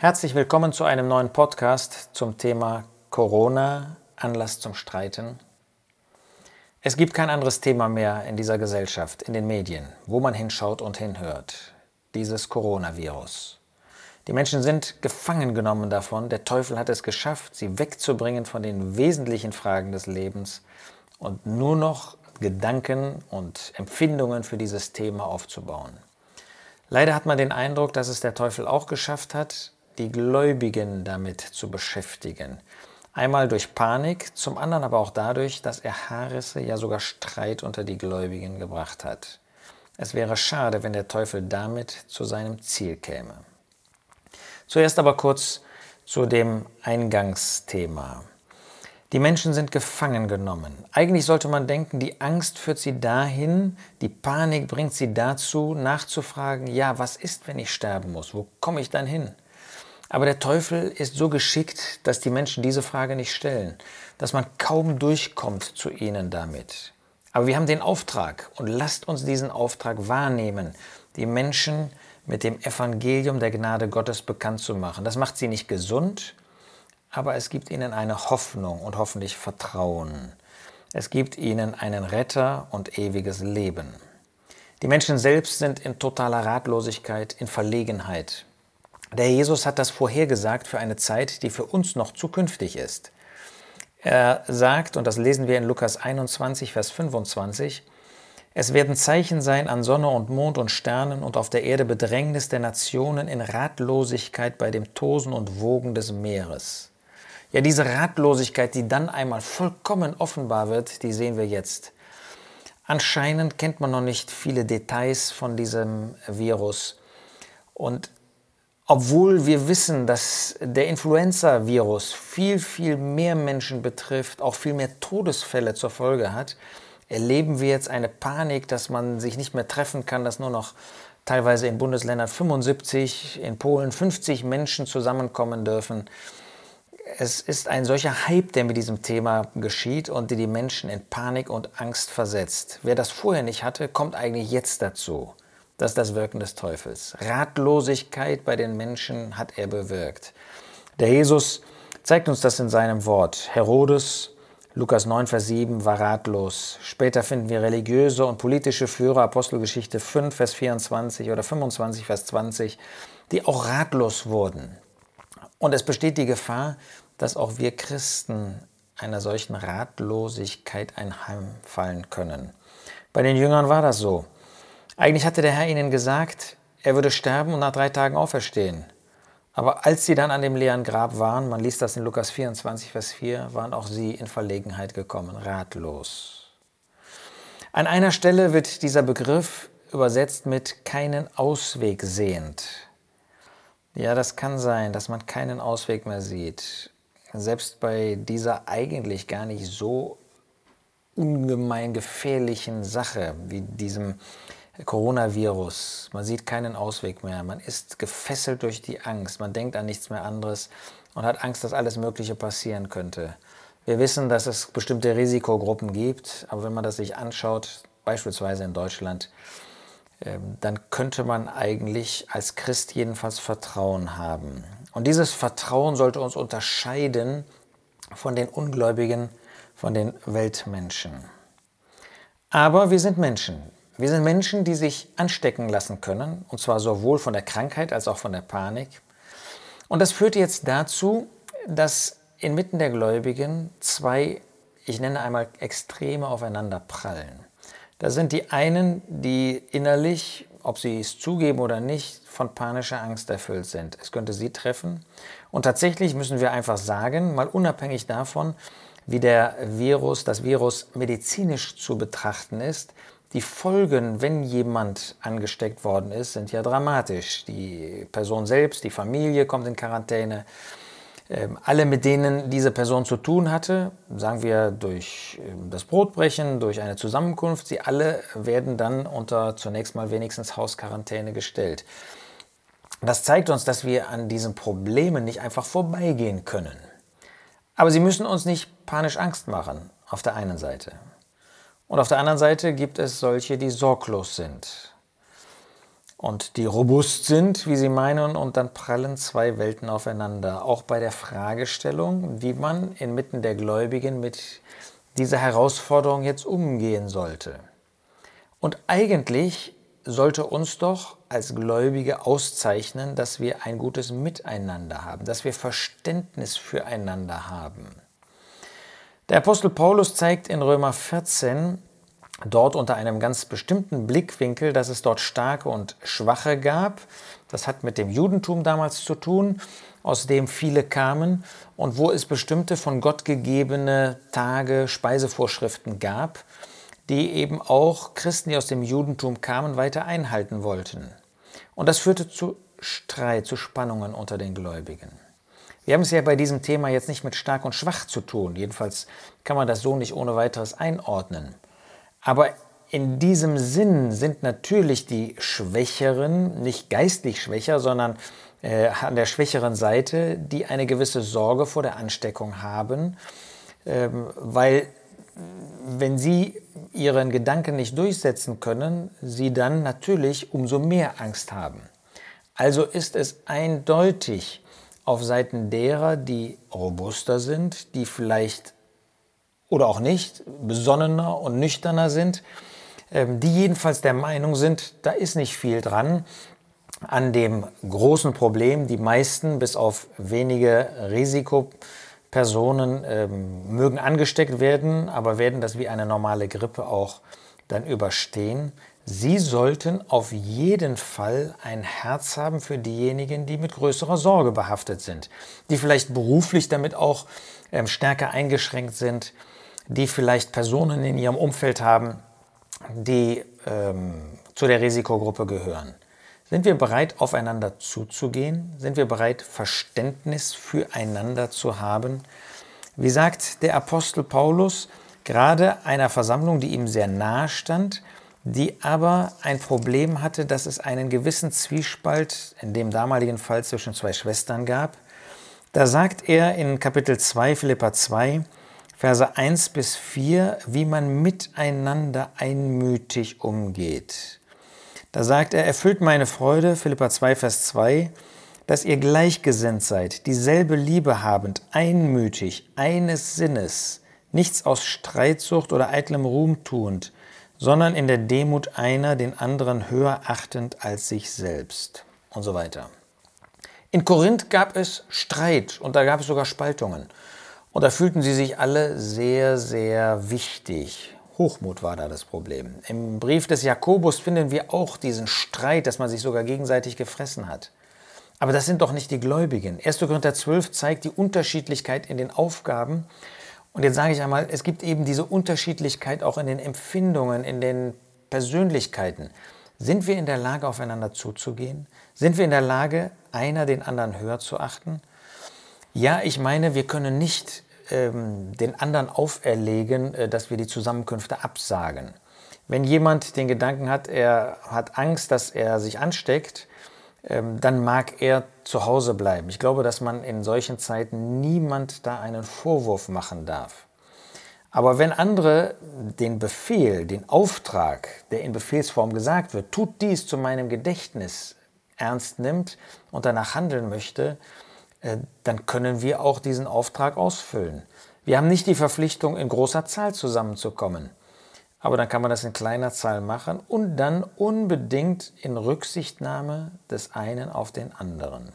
Herzlich willkommen zu einem neuen Podcast zum Thema Corona, Anlass zum Streiten. Es gibt kein anderes Thema mehr in dieser Gesellschaft, in den Medien, wo man hinschaut und hinhört. Dieses Coronavirus. Die Menschen sind gefangen genommen davon. Der Teufel hat es geschafft, sie wegzubringen von den wesentlichen Fragen des Lebens und nur noch Gedanken und Empfindungen für dieses Thema aufzubauen. Leider hat man den Eindruck, dass es der Teufel auch geschafft hat, die Gläubigen damit zu beschäftigen. Einmal durch Panik, zum anderen aber auch dadurch, dass er Haarrisse, ja sogar Streit unter die Gläubigen gebracht hat. Es wäre schade, wenn der Teufel damit zu seinem Ziel käme. Zuerst aber kurz zu dem Eingangsthema. Die Menschen sind gefangen genommen. Eigentlich sollte man denken, die Angst führt sie dahin, die Panik bringt sie dazu, nachzufragen, ja, was ist, wenn ich sterben muss? Wo komme ich dann hin? Aber der Teufel ist so geschickt, dass die Menschen diese Frage nicht stellen, dass man kaum durchkommt zu ihnen damit. Aber wir haben den Auftrag und lasst uns diesen Auftrag wahrnehmen, die Menschen mit dem Evangelium der Gnade Gottes bekannt zu machen. Das macht sie nicht gesund, aber es gibt ihnen eine Hoffnung und hoffentlich Vertrauen. Es gibt ihnen einen Retter und ewiges Leben. Die Menschen selbst sind in totaler Ratlosigkeit, in Verlegenheit. Der Jesus hat das vorhergesagt für eine Zeit, die für uns noch zukünftig ist. Er sagt, und das lesen wir in Lukas 21, Vers 25, es werden Zeichen sein an Sonne und Mond und Sternen und auf der Erde Bedrängnis der Nationen in Ratlosigkeit bei dem Tosen und Wogen des Meeres. Ja, diese Ratlosigkeit, die dann einmal vollkommen offenbar wird, die sehen wir jetzt. Anscheinend kennt man noch nicht viele Details von diesem Virus. Und obwohl wir wissen, dass der Influenza-Virus viel, viel mehr Menschen betrifft, auch viel mehr Todesfälle zur Folge hat, erleben wir jetzt eine Panik, dass man sich nicht mehr treffen kann, dass nur noch teilweise in Bundesländern 75, in Polen 50 Menschen zusammenkommen dürfen. Es ist ein solcher Hype, der mit diesem Thema geschieht und der die Menschen in Panik und Angst versetzt. Wer das vorher nicht hatte, kommt eigentlich jetzt dazu. Das ist das Wirken des Teufels. Ratlosigkeit bei den Menschen hat er bewirkt. Der Jesus zeigt uns das in seinem Wort. Herodes, Lukas 9, Vers 7, war ratlos. Später finden wir religiöse und politische Führer, Apostelgeschichte 5, Vers 24 oder 25, Vers 20, die auch ratlos wurden. Und es besteht die Gefahr, dass auch wir Christen einer solchen Ratlosigkeit einheimfallen können. Bei den Jüngern war das so. Eigentlich hatte der Herr ihnen gesagt, er würde sterben und nach drei Tagen auferstehen. Aber als sie dann an dem leeren Grab waren, man liest das in Lukas 24, Vers 4, waren auch sie in Verlegenheit gekommen, ratlos. An einer Stelle wird dieser Begriff übersetzt mit keinen Ausweg sehend. Ja, das kann sein, dass man keinen Ausweg mehr sieht. Selbst bei dieser eigentlich gar nicht so ungemein gefährlichen Sache wie diesem Coronavirus. Man sieht keinen Ausweg mehr. Man ist gefesselt durch die Angst. Man denkt an nichts mehr anderes und hat Angst, dass alles Mögliche passieren könnte. Wir wissen, dass es bestimmte Risikogruppen gibt, aber wenn man das sich anschaut, beispielsweise in Deutschland, ähm, dann könnte man eigentlich als Christ jedenfalls Vertrauen haben. Und dieses Vertrauen sollte uns unterscheiden von den Ungläubigen, von den Weltmenschen. Aber wir sind Menschen. Wir sind Menschen, die sich anstecken lassen können, und zwar sowohl von der Krankheit als auch von der Panik. Und das führt jetzt dazu, dass inmitten der Gläubigen zwei, ich nenne einmal Extreme aufeinander prallen. Da sind die einen, die innerlich, ob sie es zugeben oder nicht, von panischer Angst erfüllt sind. Es könnte sie treffen. Und tatsächlich müssen wir einfach sagen, mal unabhängig davon, wie der Virus, das Virus medizinisch zu betrachten ist, die Folgen, wenn jemand angesteckt worden ist, sind ja dramatisch. Die Person selbst, die Familie kommt in Quarantäne. Ähm, alle, mit denen diese Person zu tun hatte, sagen wir durch ähm, das Brotbrechen, durch eine Zusammenkunft, sie alle werden dann unter zunächst mal wenigstens Hausquarantäne gestellt. Das zeigt uns, dass wir an diesen Problemen nicht einfach vorbeigehen können. Aber sie müssen uns nicht panisch Angst machen, auf der einen Seite. Und auf der anderen Seite gibt es solche, die sorglos sind. und die robust sind, wie sie meinen, und dann prallen zwei Welten aufeinander. Auch bei der Fragestellung, wie man inmitten der Gläubigen mit dieser Herausforderung jetzt umgehen sollte. Und eigentlich sollte uns doch als Gläubige auszeichnen, dass wir ein gutes Miteinander haben, dass wir Verständnis füreinander haben. Der Apostel Paulus zeigt in Römer 14, dort unter einem ganz bestimmten Blickwinkel, dass es dort starke und schwache gab. Das hat mit dem Judentum damals zu tun, aus dem viele kamen und wo es bestimmte von Gott gegebene Tage, Speisevorschriften gab, die eben auch Christen, die aus dem Judentum kamen, weiter einhalten wollten. Und das führte zu Streit, zu Spannungen unter den Gläubigen. Wir haben es ja bei diesem Thema jetzt nicht mit stark und schwach zu tun. Jedenfalls kann man das so nicht ohne weiteres einordnen. Aber in diesem Sinn sind natürlich die Schwächeren nicht geistlich schwächer, sondern äh, an der schwächeren Seite, die eine gewisse Sorge vor der Ansteckung haben, ähm, weil wenn sie ihren Gedanken nicht durchsetzen können, sie dann natürlich umso mehr Angst haben. Also ist es eindeutig auf Seiten derer, die robuster sind, die vielleicht oder auch nicht, besonnener und nüchterner sind, ähm, die jedenfalls der Meinung sind, da ist nicht viel dran an dem großen Problem. Die meisten, bis auf wenige Risikopersonen, ähm, mögen angesteckt werden, aber werden das wie eine normale Grippe auch dann überstehen. Sie sollten auf jeden Fall ein Herz haben für diejenigen, die mit größerer Sorge behaftet sind, die vielleicht beruflich damit auch ähm, stärker eingeschränkt sind, die vielleicht Personen in ihrem Umfeld haben, die ähm, zu der Risikogruppe gehören. Sind wir bereit, aufeinander zuzugehen? Sind wir bereit, Verständnis füreinander zu haben? Wie sagt der Apostel Paulus, gerade einer Versammlung, die ihm sehr nahe stand, die aber ein Problem hatte, dass es einen gewissen Zwiespalt in dem damaligen Fall zwischen zwei Schwestern gab. Da sagt er in Kapitel 2, Philippa 2, Verse 1 bis 4, wie man miteinander einmütig umgeht. Da sagt er, erfüllt meine Freude, Philippa 2, Vers 2, dass ihr gleichgesinnt seid, dieselbe Liebe habend, einmütig, eines Sinnes, nichts aus Streitsucht oder eitlem Ruhm tuend, sondern in der Demut einer den anderen höher achtend als sich selbst und so weiter. In Korinth gab es Streit und da gab es sogar Spaltungen. Und da fühlten sie sich alle sehr, sehr wichtig. Hochmut war da das Problem. Im Brief des Jakobus finden wir auch diesen Streit, dass man sich sogar gegenseitig gefressen hat. Aber das sind doch nicht die Gläubigen. 1. Korinther 12 zeigt die Unterschiedlichkeit in den Aufgaben. Und jetzt sage ich einmal, es gibt eben diese Unterschiedlichkeit auch in den Empfindungen, in den Persönlichkeiten. Sind wir in der Lage, aufeinander zuzugehen? Sind wir in der Lage, einer den anderen höher zu achten? Ja, ich meine, wir können nicht ähm, den anderen auferlegen, äh, dass wir die Zusammenkünfte absagen. Wenn jemand den Gedanken hat, er hat Angst, dass er sich ansteckt, dann mag er zu Hause bleiben. Ich glaube, dass man in solchen Zeiten niemand da einen Vorwurf machen darf. Aber wenn andere den Befehl, den Auftrag, der in Befehlsform gesagt wird, tut dies zu meinem Gedächtnis, ernst nimmt und danach handeln möchte, äh, dann können wir auch diesen Auftrag ausfüllen. Wir haben nicht die Verpflichtung, in großer Zahl zusammenzukommen. Aber dann kann man das in kleiner Zahl machen und dann unbedingt in Rücksichtnahme des einen auf den anderen.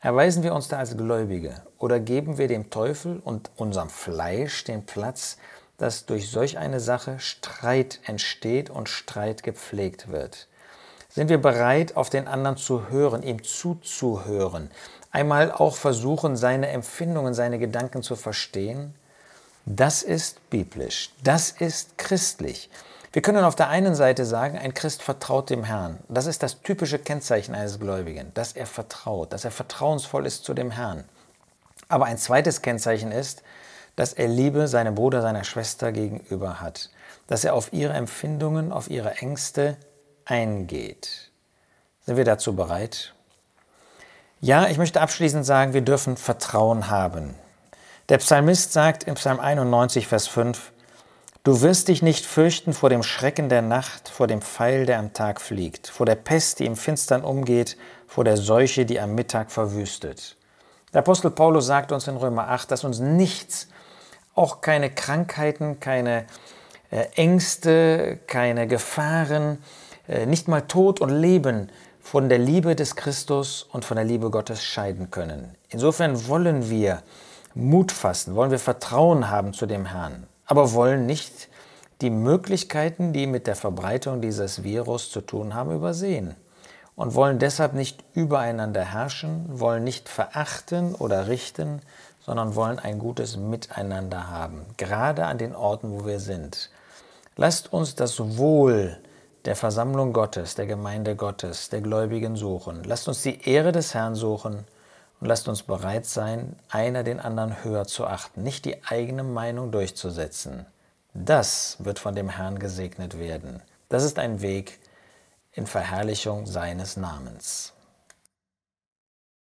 Erweisen wir uns da als Gläubige oder geben wir dem Teufel und unserem Fleisch den Platz, dass durch solch eine Sache Streit entsteht und Streit gepflegt wird? Sind wir bereit, auf den anderen zu hören, ihm zuzuhören, einmal auch versuchen, seine Empfindungen, seine Gedanken zu verstehen, das ist biblisch, das ist christlich. Wir können auf der einen Seite sagen, ein Christ vertraut dem Herrn. Das ist das typische Kennzeichen eines Gläubigen, dass er vertraut, dass er vertrauensvoll ist zu dem Herrn. Aber ein zweites Kennzeichen ist, dass er Liebe seinem Bruder, seiner Schwester gegenüber hat, dass er auf ihre Empfindungen, auf ihre Ängste eingeht. Sind wir dazu bereit? Ja, ich möchte abschließend sagen, wir dürfen Vertrauen haben. Der Psalmist sagt im Psalm 91, Vers 5, Du wirst dich nicht fürchten vor dem Schrecken der Nacht, vor dem Pfeil, der am Tag fliegt, vor der Pest, die im Finstern umgeht, vor der Seuche, die am Mittag verwüstet. Der Apostel Paulus sagt uns in Römer 8, dass uns nichts, auch keine Krankheiten, keine äh, Ängste, keine Gefahren, äh, nicht mal Tod und Leben von der Liebe des Christus und von der Liebe Gottes scheiden können. Insofern wollen wir Mut fassen, wollen wir Vertrauen haben zu dem Herrn aber wollen nicht die Möglichkeiten, die mit der Verbreitung dieses Virus zu tun haben, übersehen und wollen deshalb nicht übereinander herrschen, wollen nicht verachten oder richten, sondern wollen ein gutes Miteinander haben, gerade an den Orten, wo wir sind. Lasst uns das Wohl der Versammlung Gottes, der Gemeinde Gottes, der Gläubigen suchen. Lasst uns die Ehre des Herrn suchen und lasst uns bereit sein, einer den anderen höher zu achten, nicht die eigene Meinung durchzusetzen. Das wird von dem Herrn gesegnet werden. Das ist ein Weg in Verherrlichung seines Namens.